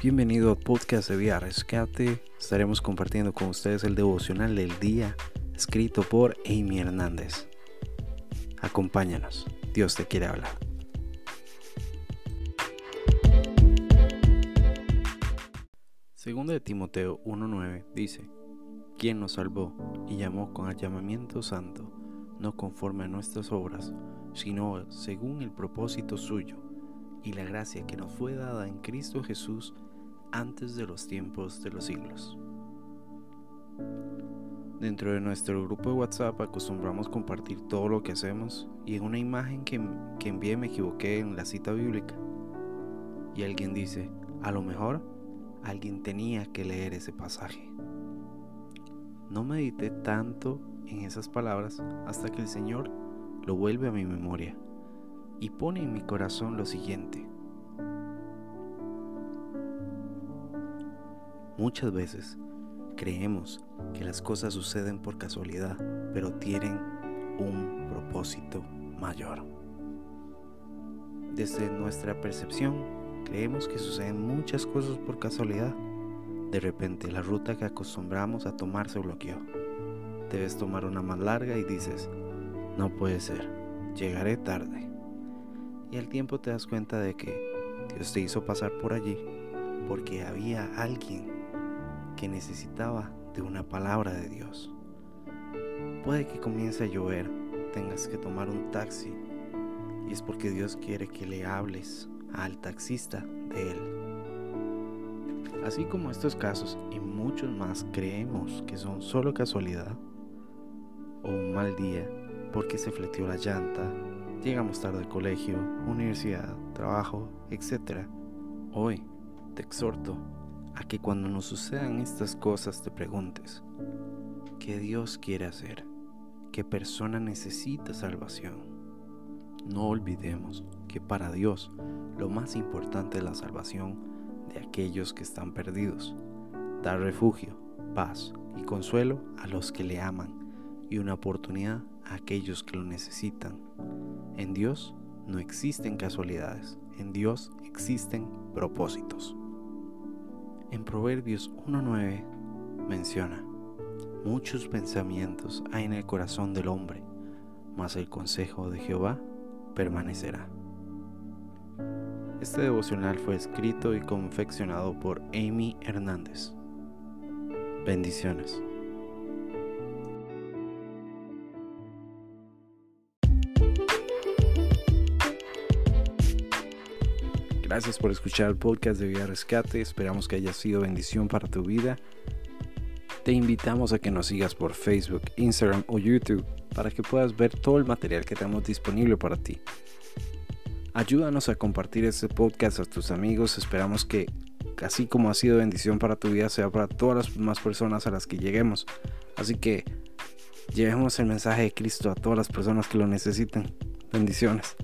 Bienvenido a Podcast de Vía Rescate. Estaremos compartiendo con ustedes el devocional del día escrito por Amy Hernández. Acompáñanos, Dios te quiere hablar. Segundo de Timoteo 1.9 dice, quien nos salvó y llamó con el llamamiento santo, no conforme a nuestras obras, sino según el propósito suyo y la gracia que nos fue dada en Cristo Jesús antes de los tiempos de los siglos. Dentro de nuestro grupo de WhatsApp acostumbramos compartir todo lo que hacemos y en una imagen que, que envié me equivoqué en la cita bíblica. Y alguien dice, a lo mejor alguien tenía que leer ese pasaje. No medité tanto en esas palabras hasta que el Señor lo vuelve a mi memoria y pone en mi corazón lo siguiente. Muchas veces creemos que las cosas suceden por casualidad, pero tienen un propósito mayor. Desde nuestra percepción, creemos que suceden muchas cosas por casualidad. De repente la ruta que acostumbramos a tomar se bloqueó. Debes tomar una más larga y dices, no puede ser, llegaré tarde. Y al tiempo te das cuenta de que Dios te hizo pasar por allí porque había alguien que necesitaba de una palabra de Dios. Puede que comience a llover, tengas que tomar un taxi y es porque Dios quiere que le hables al taxista de él. Así como estos casos y muchos más creemos que son solo casualidad o un mal día porque se fleteó la llanta, llegamos tarde al colegio, universidad, trabajo, etc. Hoy te exhorto a que cuando nos sucedan estas cosas te preguntes, ¿qué Dios quiere hacer? ¿Qué persona necesita salvación? No olvidemos que para Dios lo más importante es la salvación de aquellos que están perdidos, dar refugio, paz y consuelo a los que le aman y una oportunidad a aquellos que lo necesitan. En Dios no existen casualidades, en Dios existen propósitos. En Proverbios 1.9 menciona, muchos pensamientos hay en el corazón del hombre, mas el consejo de Jehová permanecerá. Este devocional fue escrito y confeccionado por Amy Hernández. Bendiciones. Gracias por escuchar el podcast de Vida Rescate. Esperamos que haya sido bendición para tu vida. Te invitamos a que nos sigas por Facebook, Instagram o YouTube para que puedas ver todo el material que tenemos disponible para ti. Ayúdanos a compartir este podcast a tus amigos. Esperamos que, así como ha sido bendición para tu vida, sea para todas las más personas a las que lleguemos. Así que llevemos el mensaje de Cristo a todas las personas que lo necesiten. Bendiciones.